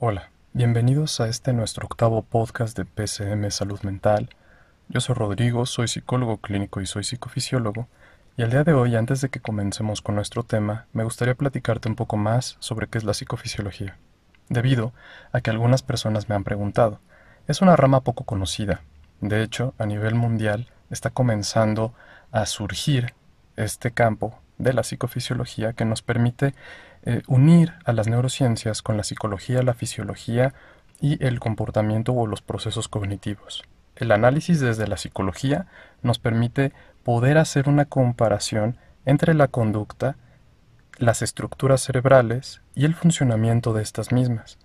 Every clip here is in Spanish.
Hola, bienvenidos a este nuestro octavo podcast de PCM Salud Mental. Yo soy Rodrigo, soy psicólogo clínico y soy psicofisiólogo, y el día de hoy, antes de que comencemos con nuestro tema, me gustaría platicarte un poco más sobre qué es la psicofisiología, debido a que algunas personas me han preguntado. Es una rama poco conocida. De hecho, a nivel mundial está comenzando a surgir este campo de la psicofisiología que nos permite eh, unir a las neurociencias con la psicología, la fisiología y el comportamiento o los procesos cognitivos. El análisis desde la psicología nos permite poder hacer una comparación entre la conducta, las estructuras cerebrales y el funcionamiento de estas mismas.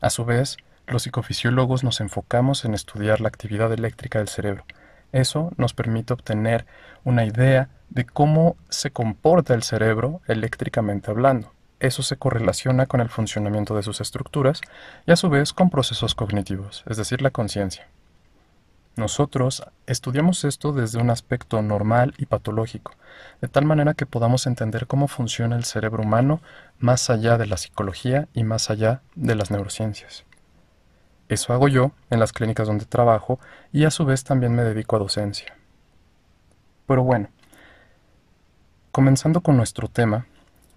A su vez, los psicofisiólogos nos enfocamos en estudiar la actividad eléctrica del cerebro. Eso nos permite obtener una idea de cómo se comporta el cerebro eléctricamente hablando. Eso se correlaciona con el funcionamiento de sus estructuras y a su vez con procesos cognitivos, es decir, la conciencia. Nosotros estudiamos esto desde un aspecto normal y patológico, de tal manera que podamos entender cómo funciona el cerebro humano más allá de la psicología y más allá de las neurociencias. Eso hago yo en las clínicas donde trabajo y a su vez también me dedico a docencia. Pero bueno, Comenzando con nuestro tema,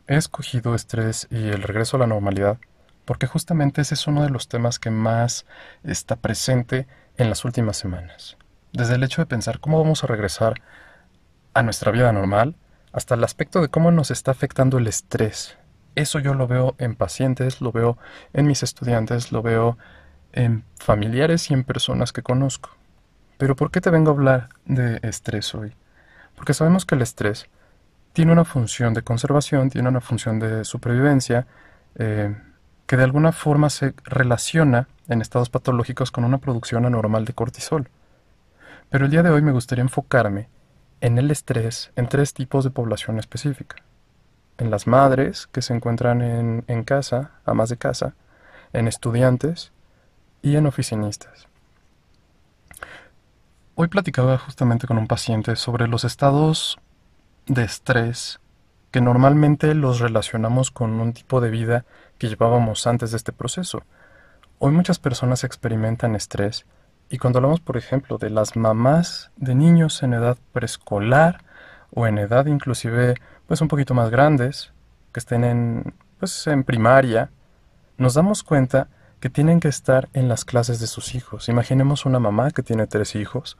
he escogido estrés y el regreso a la normalidad porque justamente ese es uno de los temas que más está presente en las últimas semanas. Desde el hecho de pensar cómo vamos a regresar a nuestra vida normal hasta el aspecto de cómo nos está afectando el estrés. Eso yo lo veo en pacientes, lo veo en mis estudiantes, lo veo en familiares y en personas que conozco. Pero ¿por qué te vengo a hablar de estrés hoy? Porque sabemos que el estrés tiene una función de conservación, tiene una función de supervivencia, eh, que de alguna forma se relaciona en estados patológicos con una producción anormal de cortisol. Pero el día de hoy me gustaría enfocarme en el estrés en tres tipos de población específica. En las madres que se encuentran en, en casa, amas de casa, en estudiantes y en oficinistas. Hoy platicaba justamente con un paciente sobre los estados de estrés que normalmente los relacionamos con un tipo de vida que llevábamos antes de este proceso. Hoy muchas personas experimentan estrés y cuando hablamos, por ejemplo, de las mamás de niños en edad preescolar o en edad inclusive pues un poquito más grandes, que estén en pues en primaria, nos damos cuenta que tienen que estar en las clases de sus hijos. Imaginemos una mamá que tiene tres hijos,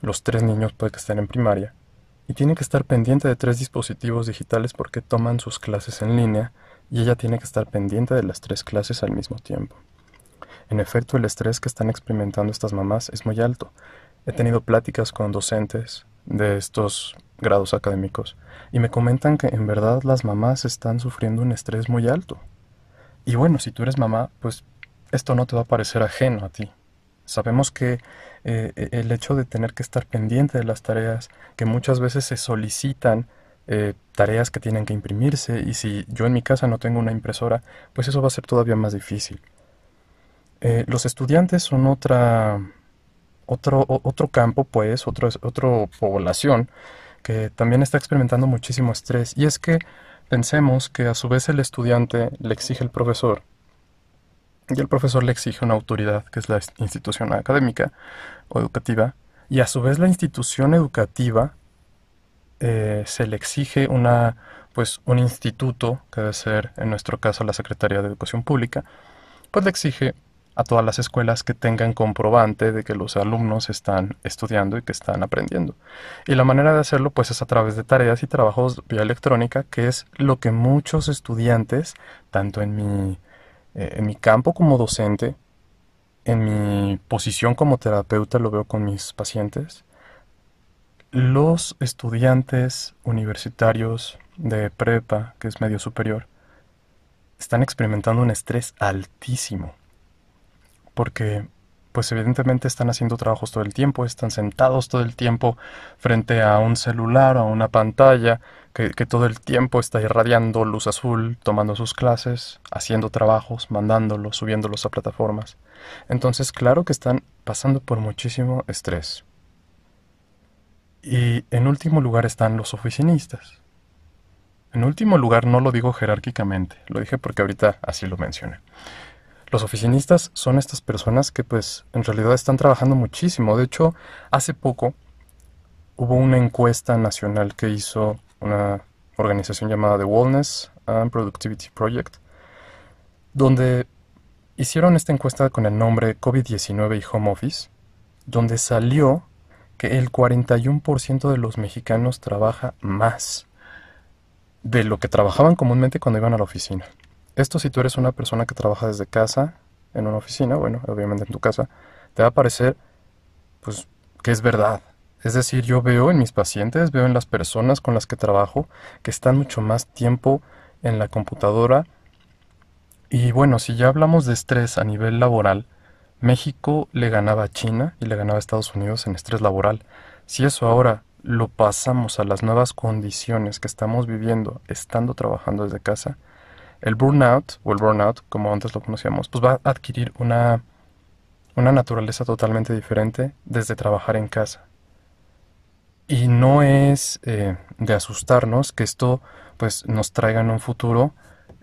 los tres niños pueden que estén en primaria, y tiene que estar pendiente de tres dispositivos digitales porque toman sus clases en línea y ella tiene que estar pendiente de las tres clases al mismo tiempo. En efecto, el estrés que están experimentando estas mamás es muy alto. He tenido pláticas con docentes de estos grados académicos y me comentan que en verdad las mamás están sufriendo un estrés muy alto. Y bueno, si tú eres mamá, pues esto no te va a parecer ajeno a ti. Sabemos que eh, e, el hecho de tener que estar pendiente de las tareas, que muchas veces se solicitan eh, tareas que tienen que imprimirse y si yo en mi casa no tengo una impresora, pues eso va a ser todavía más difícil. Eh, los estudiantes son otra, otro, otro campo, pues, otra otro población que también está experimentando muchísimo estrés. Y es que pensemos que a su vez el estudiante le exige al profesor y el profesor le exige una autoridad, que es la institución académica o educativa, y a su vez la institución educativa eh, se le exige una, pues, un instituto, que debe ser en nuestro caso la Secretaría de Educación Pública, pues le exige a todas las escuelas que tengan comprobante de que los alumnos están estudiando y que están aprendiendo. Y la manera de hacerlo pues es a través de tareas y trabajos vía electrónica, que es lo que muchos estudiantes, tanto en mi eh, en mi campo como docente, en mi posición como terapeuta, lo veo con mis pacientes, los estudiantes universitarios de prepa, que es medio superior, están experimentando un estrés altísimo. Porque, pues evidentemente están haciendo trabajos todo el tiempo, están sentados todo el tiempo frente a un celular a una pantalla, que, todo el tiempo está irradiando luz azul, tomando sus clases, haciendo trabajos, mandándolos, subiéndolos a plataformas. Entonces, claro que están pasando por muchísimo estrés. Y en último lugar están los oficinistas. En último lugar no lo digo jerárquicamente, lo dije porque ahorita así lo mencioné. Los oficinistas son estas personas que pues en realidad están trabajando muchísimo. De hecho, hace poco hubo una encuesta nacional que hizo una organización llamada The Wellness and Productivity Project, donde hicieron esta encuesta con el nombre COVID-19 y Home Office, donde salió que el 41% de los mexicanos trabaja más de lo que trabajaban comúnmente cuando iban a la oficina. Esto si tú eres una persona que trabaja desde casa, en una oficina, bueno, obviamente en tu casa, te va a parecer, pues, que es verdad. Es decir, yo veo en mis pacientes, veo en las personas con las que trabajo, que están mucho más tiempo en la computadora. Y bueno, si ya hablamos de estrés a nivel laboral, México le ganaba a China y le ganaba a Estados Unidos en estrés laboral. Si eso ahora lo pasamos a las nuevas condiciones que estamos viviendo estando trabajando desde casa, el burnout, o el burnout, como antes lo conocíamos, pues va a adquirir una, una naturaleza totalmente diferente desde trabajar en casa. Y no es eh, de asustarnos que esto pues, nos traiga en un futuro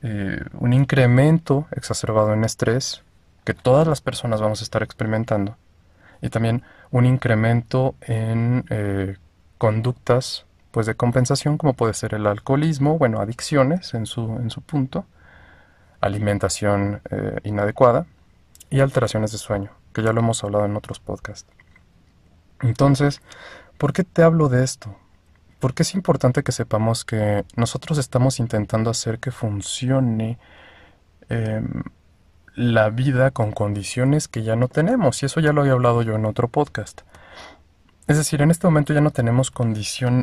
eh, un incremento exacerbado en estrés que todas las personas vamos a estar experimentando. Y también un incremento en eh, conductas pues de compensación como puede ser el alcoholismo, bueno, adicciones en su, en su punto, alimentación eh, inadecuada y alteraciones de sueño, que ya lo hemos hablado en otros podcasts. Entonces, ¿por qué te hablo de esto? Porque es importante que sepamos que nosotros estamos intentando hacer que funcione em, la vida con condiciones que ya no tenemos, y eso ya lo había hablado yo en otro podcast. Es decir, en este momento ya no tenemos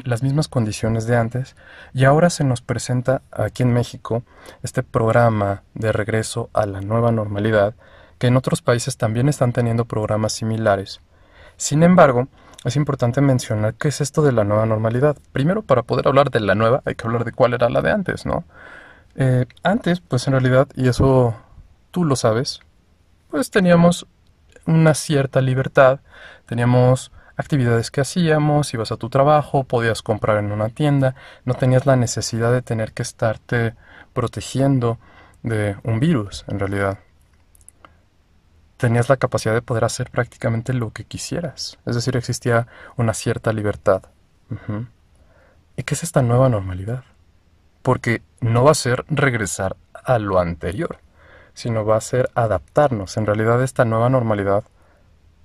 las mismas condiciones de antes y ahora se nos presenta aquí en México este programa de regreso a la nueva normalidad que en otros países también están teniendo programas similares. Sin embargo, es importante mencionar qué es esto de la nueva normalidad. Primero, para poder hablar de la nueva, hay que hablar de cuál era la de antes, ¿no? Eh, antes, pues en realidad, y eso tú lo sabes, pues teníamos una cierta libertad, teníamos actividades que hacíamos, ibas a tu trabajo, podías comprar en una tienda, no tenías la necesidad de tener que estarte protegiendo de un virus, en realidad. Tenías la capacidad de poder hacer prácticamente lo que quisieras, es decir, existía una cierta libertad. ¿Y qué es esta nueva normalidad? Porque no va a ser regresar a lo anterior, sino va a ser adaptarnos. En realidad esta nueva normalidad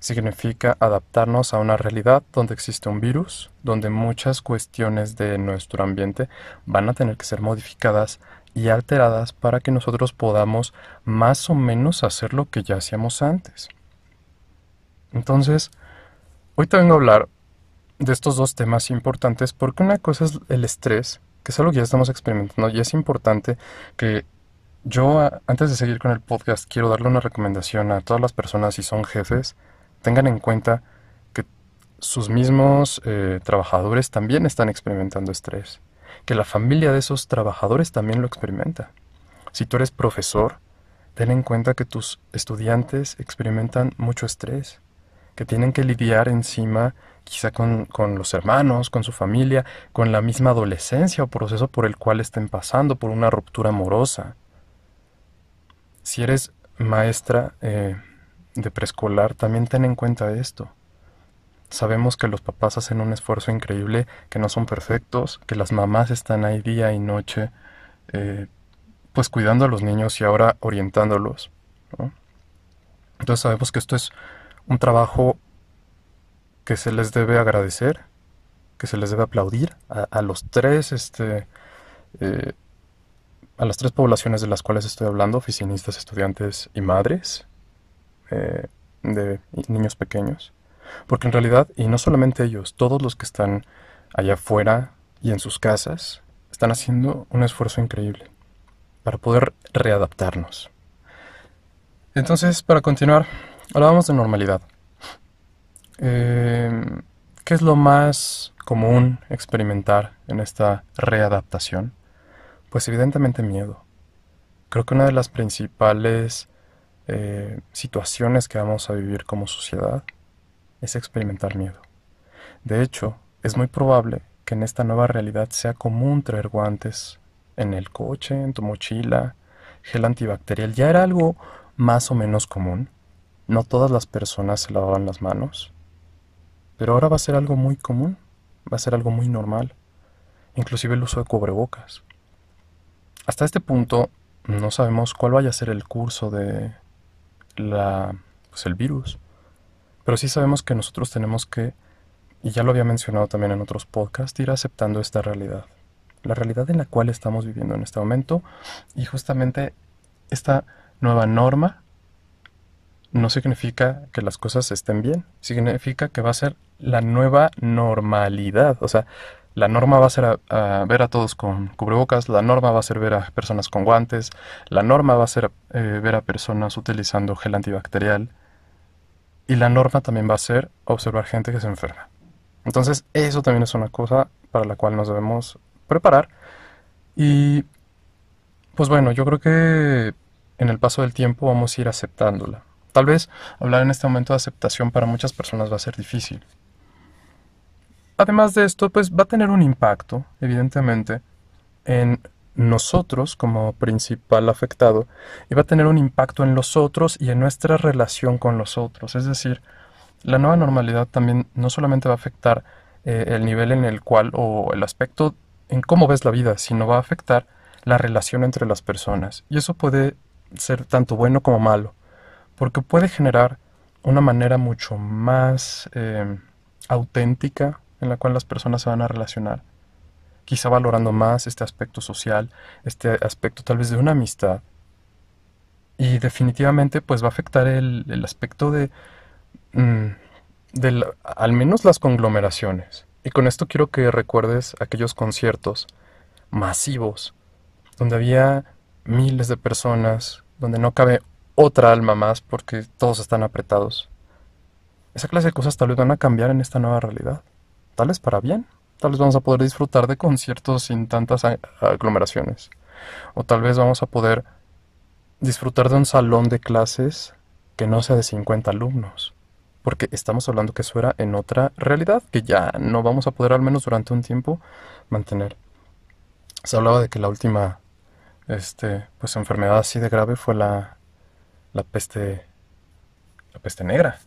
significa adaptarnos a una realidad donde existe un virus, donde muchas cuestiones de nuestro ambiente van a tener que ser modificadas y alteradas para que nosotros podamos más o menos hacer lo que ya hacíamos antes. Entonces, hoy te vengo a hablar de estos dos temas importantes porque una cosa es el estrés, que es algo que ya estamos experimentando y es importante que yo, antes de seguir con el podcast, quiero darle una recomendación a todas las personas si son jefes, tengan en cuenta que sus mismos eh, trabajadores también están experimentando estrés, que la familia de esos trabajadores también lo experimenta. Si tú eres profesor, ten en cuenta que tus estudiantes experimentan mucho estrés, que tienen que lidiar encima quizá con, con, los hermanos, con su familia, con la misma adolescencia o proceso por el cual estén pasando, por una ruptura amorosa. Si eres maestra, eh, de preescolar, también ten en cuenta esto. Sabemos que los papás hacen un esfuerzo increíble, que no son perfectos, que las mamás están ahí día y noche, eh, pues cuidando a los niños y ahora orientándolos. Entonces sabemos que esto es un trabajo que se les debe agradecer, que se les debe aplaudir a, los tres, este, eh, a las tres poblaciones de las cuales estoy hablando, oficinistas, estudiantes y madres. Eh, de niños pequeños. Porque en realidad, y no solamente ellos, todos los que están allá afuera y en sus casas, están haciendo un esfuerzo increíble para poder readaptarnos. Entonces, para continuar, hablábamos de normalidad. Eh, ¿Qué es lo más común experimentar en esta readaptación? Pues evidentemente miedo. Creo que una de las principales eh, situaciones que vamos a vivir como sociedad es experimentar miedo. De hecho, es muy probable que en esta nueva realidad sea común traer guantes en el coche, en tu mochila, gel antibacterial. Ya era algo más o menos común. No todas las personas se lavaban las manos. Pero ahora va a ser algo muy común, va a ser algo muy normal. Inclusive el uso de cubrebocas. Hasta este punto no sabemos cuál vaya a ser el curso de la pues el virus. Pero sí sabemos que nosotros tenemos que, y ya lo había mencionado también en otros podcasts, ir aceptando esta realidad. La realidad en la cual estamos viviendo en este momento y justamente esta nueva norma no significa que las cosas estén bien, significa que va a ser la nueva normalidad. O sea, la norma va a ser ver a todos con cubrebocas, la norma va a ser ver a personas con guantes, la norma va a ser eh, ver a personas utilizando gel antibacterial y la norma también va a ser observar gente que se enferma. Entonces, eso también es una cosa para la cual nos debemos preparar. Y, pues bueno, yo creo que en el paso del tiempo vamos a ir aceptándola. Tal vez hablar en este momento de aceptación para muchas personas va a ser difícil. Además de esto, pues va a tener un impacto, evidentemente, en nosotros como principal afectado y va a tener un impacto en los otros y en nuestra relación con los otros. Es decir, la nueva normalidad también no solamente va a afectar eh, el nivel en el cual o el aspecto en cómo ves la vida, sino va a afectar la relación entre las personas. Y eso puede ser tanto bueno como malo, porque puede generar una manera mucho más eh, auténtica en la cual las personas se van a relacionar quizá valorando más este aspecto social, este aspecto tal vez de una amistad. Y definitivamente pues va a afectar el, aspecto de, mm, al menos las conglomeraciones. Y con esto quiero que recuerdes aquellos conciertos masivos, donde había miles de personas, donde no cabe otra alma más porque todos están apretados. Esa clase de cosas tal vez van a cambiar en esta nueva realidad, tal vez para bien. Tal vez vamos a poder disfrutar de conciertos sin tantas aglomeraciones. O tal vez vamos a poder disfrutar de un salón de clases que no sea de 50 alumnos. Porque estamos hablando que eso era en otra realidad que ya no vamos a poder al menos durante un tiempo mantener. Se hablaba de que la última este, pues, enfermedad así de grave fue la, la peste la peste negra.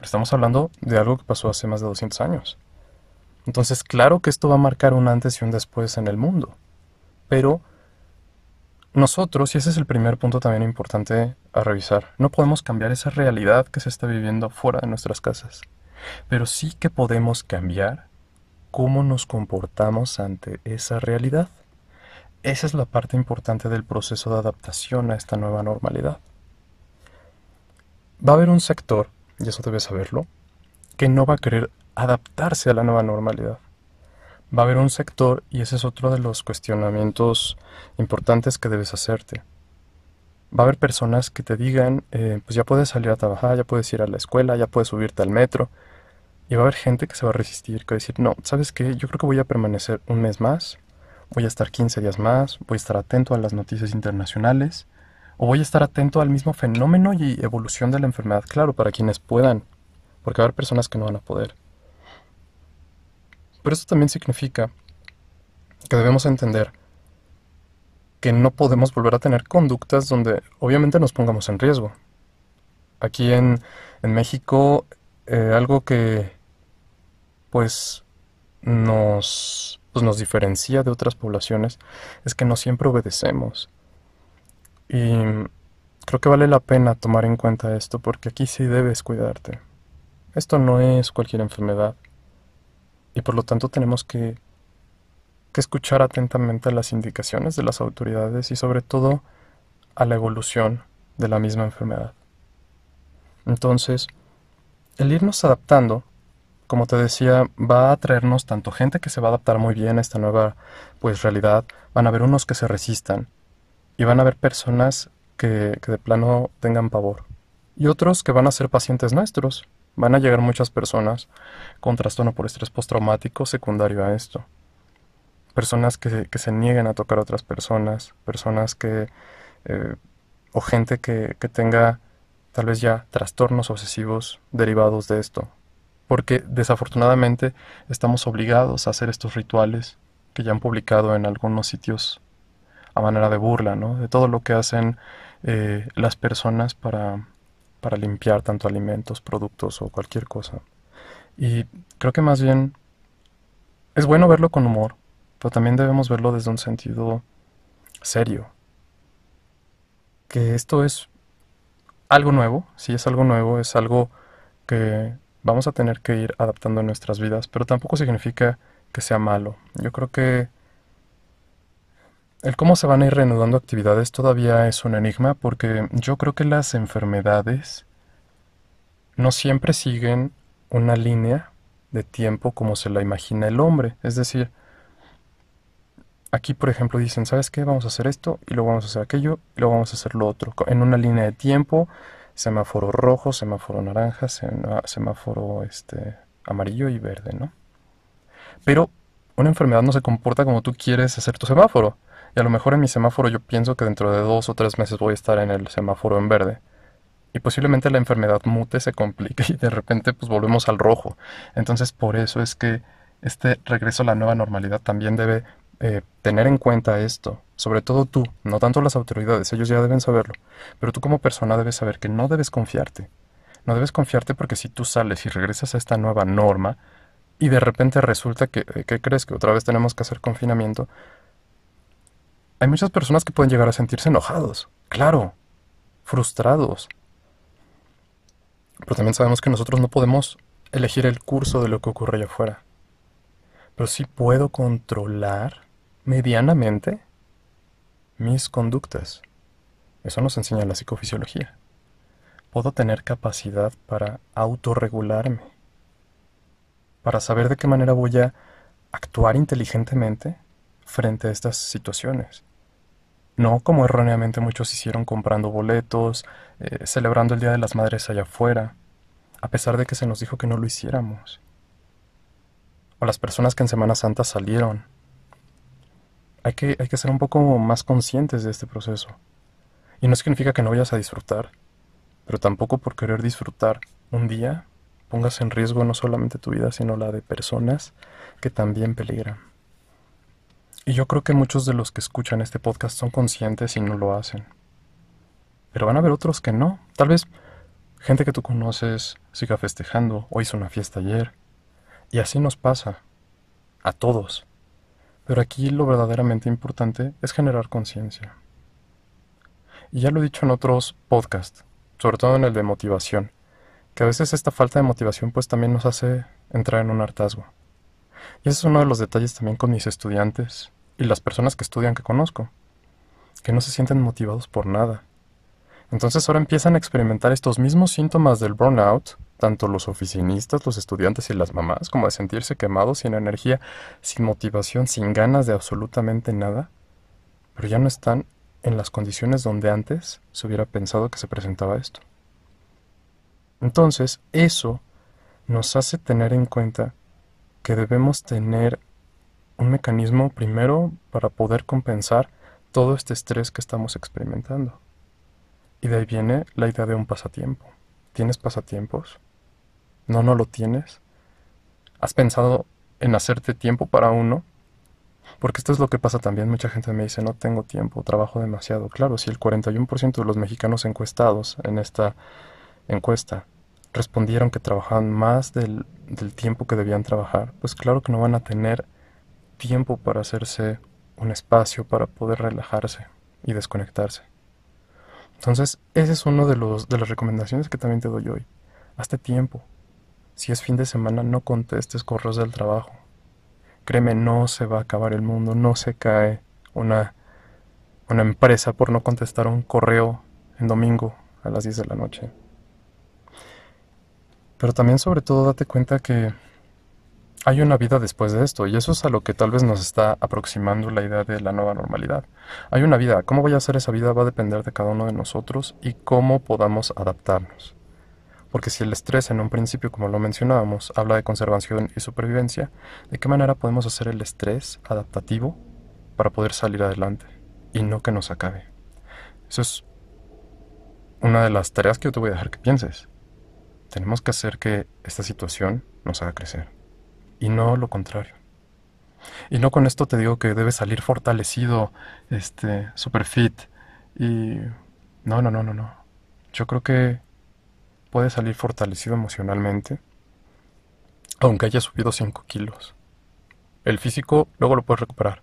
Estamos hablando de algo que pasó hace más de 200 años. Entonces, claro que esto va a marcar un antes y un después en el mundo. Pero nosotros, y ese es el primer punto también importante a revisar, no podemos cambiar esa realidad que se está viviendo fuera de nuestras casas. Pero sí que podemos cambiar cómo nos comportamos ante esa realidad. Esa es la parte importante del proceso de adaptación a esta nueva normalidad. Va a haber un sector, y eso debes saberlo, que no va a querer adaptarse a la nueva normalidad. Va a haber un sector, y ese es otro de los cuestionamientos importantes que debes hacerte. Va a haber personas que te digan, eh, pues ya puedes salir a trabajar, ya puedes ir a la escuela, ya puedes subirte al metro. Y va a haber gente que se va a resistir, que va a decir, no, ¿sabes qué? Yo creo que voy a permanecer un mes más, voy a estar 15 días más, voy a estar atento a las noticias internacionales, o voy a estar atento al mismo fenómeno y evolución de la enfermedad, claro, para quienes puedan, porque va a haber personas que no van a poder. Pero esto también significa que debemos entender que no podemos volver a tener conductas donde obviamente nos pongamos en riesgo. Aquí en, México, eh, algo que pues nos, pues nos diferencia de otras poblaciones es que no siempre obedecemos. Y creo que vale la pena tomar en cuenta esto porque aquí sí debes cuidarte. Esto no es cualquier enfermedad y por lo tanto tenemos que, escuchar atentamente las indicaciones de las autoridades y sobre todo a la evolución de la misma enfermedad. Entonces, el irnos adaptando, como te decía, va a traernos tanto gente que se va a adaptar muy bien a esta nueva pues realidad, van a haber unos que se resistan y van a haber personas que, que de plano tengan pavor y otros que van a ser pacientes nuestros Van a llegar muchas personas con trastorno por estrés postraumático secundario a esto. Personas que, se nieguen a tocar a otras personas, personas que... Eh, o gente que, que tenga tal vez ya trastornos obsesivos derivados de esto. Porque desafortunadamente estamos obligados a hacer estos rituales que ya han publicado en algunos sitios a manera de burla, ¿no? De todo lo que hacen eh, las personas para, para limpiar tanto alimentos, productos o cualquier cosa. Y creo que más bien es bueno verlo con humor, pero también debemos verlo desde un sentido serio. Que esto es algo nuevo, si es algo nuevo, es algo que vamos a tener que ir adaptando en nuestras vidas, pero tampoco significa que sea malo. Yo creo que el cómo se van a ir reanudando actividades todavía es un enigma porque yo creo que las enfermedades no siempre siguen una línea de tiempo como se la imagina el hombre. Es decir, aquí por ejemplo dicen, ¿sabes qué? Vamos a hacer esto y luego vamos a hacer aquello y luego vamos a hacer lo otro. En una línea de tiempo, semáforo rojo, semáforo naranja, semáforo este, amarillo y verde, ¿no? Pero una enfermedad no se comporta como tú quieres hacer tu semáforo. Y a lo mejor en mi semáforo yo pienso que dentro de dos o tres meses voy a estar en el semáforo en verde. Y posiblemente la enfermedad mute, se complique y de repente pues volvemos al rojo. Entonces por eso es que este regreso a la nueva normalidad también debe eh, tener en cuenta esto. Sobre todo tú, no tanto las autoridades, ellos ya deben saberlo. Pero tú como persona debes saber que no debes confiarte. No debes confiarte porque si tú sales y regresas a esta nueva norma y de repente resulta que, eh, ¿qué crees? Que otra vez tenemos que hacer confinamiento, hay muchas personas que pueden llegar a sentirse enojados, claro, frustrados. Pero también sabemos que nosotros no podemos elegir el curso de lo que ocurre allá afuera. Pero sí puedo controlar medianamente mis conductas. Eso nos enseña la psicofisiología. Puedo tener capacidad para autorregularme, para saber de qué manera voy a actuar inteligentemente frente a estas situaciones. No como erróneamente muchos hicieron comprando boletos, eh, celebrando el Día de las Madres allá afuera, a pesar de que se nos dijo que no lo hiciéramos. O las personas que en Semana Santa salieron. Hay que, hay que ser un poco más conscientes de este proceso. Y no significa que no vayas a disfrutar, pero tampoco por querer disfrutar un día pongas en riesgo no solamente tu vida, sino la de personas que también peligran. Y yo creo que muchos de los que escuchan este podcast son conscientes y no lo hacen. Pero van a haber otros que no. Tal vez gente que tú conoces siga festejando o hizo una fiesta ayer. Y así nos pasa. A todos. Pero aquí lo verdaderamente importante es generar conciencia. Y ya lo he dicho en otros podcasts, sobre todo en el de motivación, que a veces esta falta de motivación pues también nos hace entrar en un hartazgo. Y ese es uno de los detalles también con mis estudiantes y las personas que estudian que conozco, que no se sienten motivados por nada. Entonces ahora empiezan a experimentar estos mismos síntomas del burnout, tanto los oficinistas, los estudiantes y las mamás, como de sentirse quemados, sin energía, sin motivación, sin ganas de absolutamente nada, pero ya no están en las condiciones donde antes se hubiera pensado que se presentaba esto. Entonces, eso nos hace tener en cuenta que debemos tener un mecanismo primero para poder compensar todo este estrés que estamos experimentando. Y de ahí viene la idea de un pasatiempo. ¿Tienes pasatiempos? ¿No, no lo tienes? ¿Has pensado en hacerte tiempo para uno? Porque esto es lo que pasa también. Mucha gente me dice, no tengo tiempo, trabajo demasiado. Claro, si el 41% de los mexicanos encuestados en esta encuesta respondieron que trabajaban más del, del tiempo que debían trabajar, pues claro que no van a tener tiempo para hacerse un espacio para poder relajarse y desconectarse. Entonces, ese es uno de, los, de las recomendaciones que también te doy hoy. Hazte tiempo. Si es fin de semana, no contestes correos del trabajo. Créeme, no se va a acabar el mundo, no se cae una, una empresa por no contestar un correo en domingo a las 10 de la noche. Pero también sobre todo date cuenta que hay una vida después de esto, y eso es a lo que tal vez nos está aproximando la idea de la nueva normalidad. Hay una vida, cómo vaya a ser esa vida va a depender de cada uno de nosotros y cómo podamos adaptarnos. Porque si el estrés en un principio, como lo mencionábamos, habla de conservación y supervivencia, ¿de qué manera podemos hacer el estrés adaptativo para poder salir adelante y no que nos acabe? Eso es una de las tareas que yo te voy a dejar que pienses. Tenemos que hacer que esta situación nos haga crecer y no lo contrario. Y no con esto te digo que debes salir fortalecido, este, super fit y No, no, no, no, no. Yo creo que puedes salir fortalecido emocionalmente, aunque hayas subido 5 kilos. El físico luego lo puedes recuperar.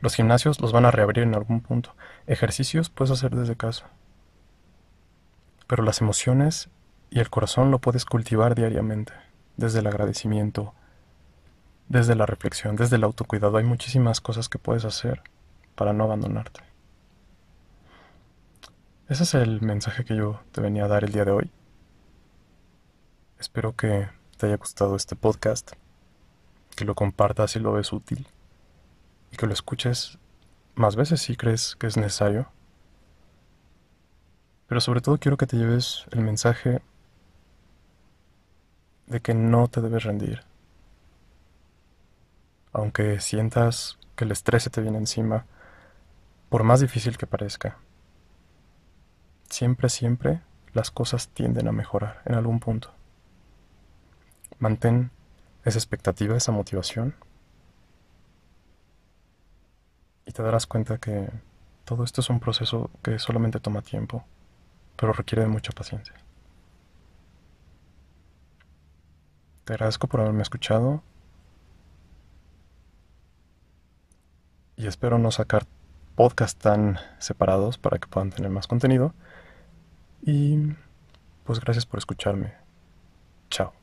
Los gimnasios los van a reabrir en algún punto. Ejercicios puedes hacer desde casa. Pero las emociones y el corazón lo puedes cultivar diariamente, desde el agradecimiento, desde la reflexión, desde el autocuidado. Hay muchísimas cosas que puedes hacer para no abandonarte. Ese es el mensaje que yo te venía a dar el día de hoy. Espero que te haya gustado este podcast, que lo compartas si lo ves útil y que lo escuches más veces si crees que es necesario. Pero sobre todo quiero que te lleves el mensaje de que no te debes rendir. Aunque sientas que el estrés se te viene encima, por más difícil que parezca, siempre, siempre las cosas tienden a mejorar en algún punto. Mantén esa expectativa, esa motivación y te darás cuenta que todo esto es un proceso que solamente toma tiempo, pero requiere de mucha paciencia. Te agradezco por haberme escuchado y espero no sacar podcasts tan separados para que puedan tener más contenido. Y pues gracias por escucharme. Chao.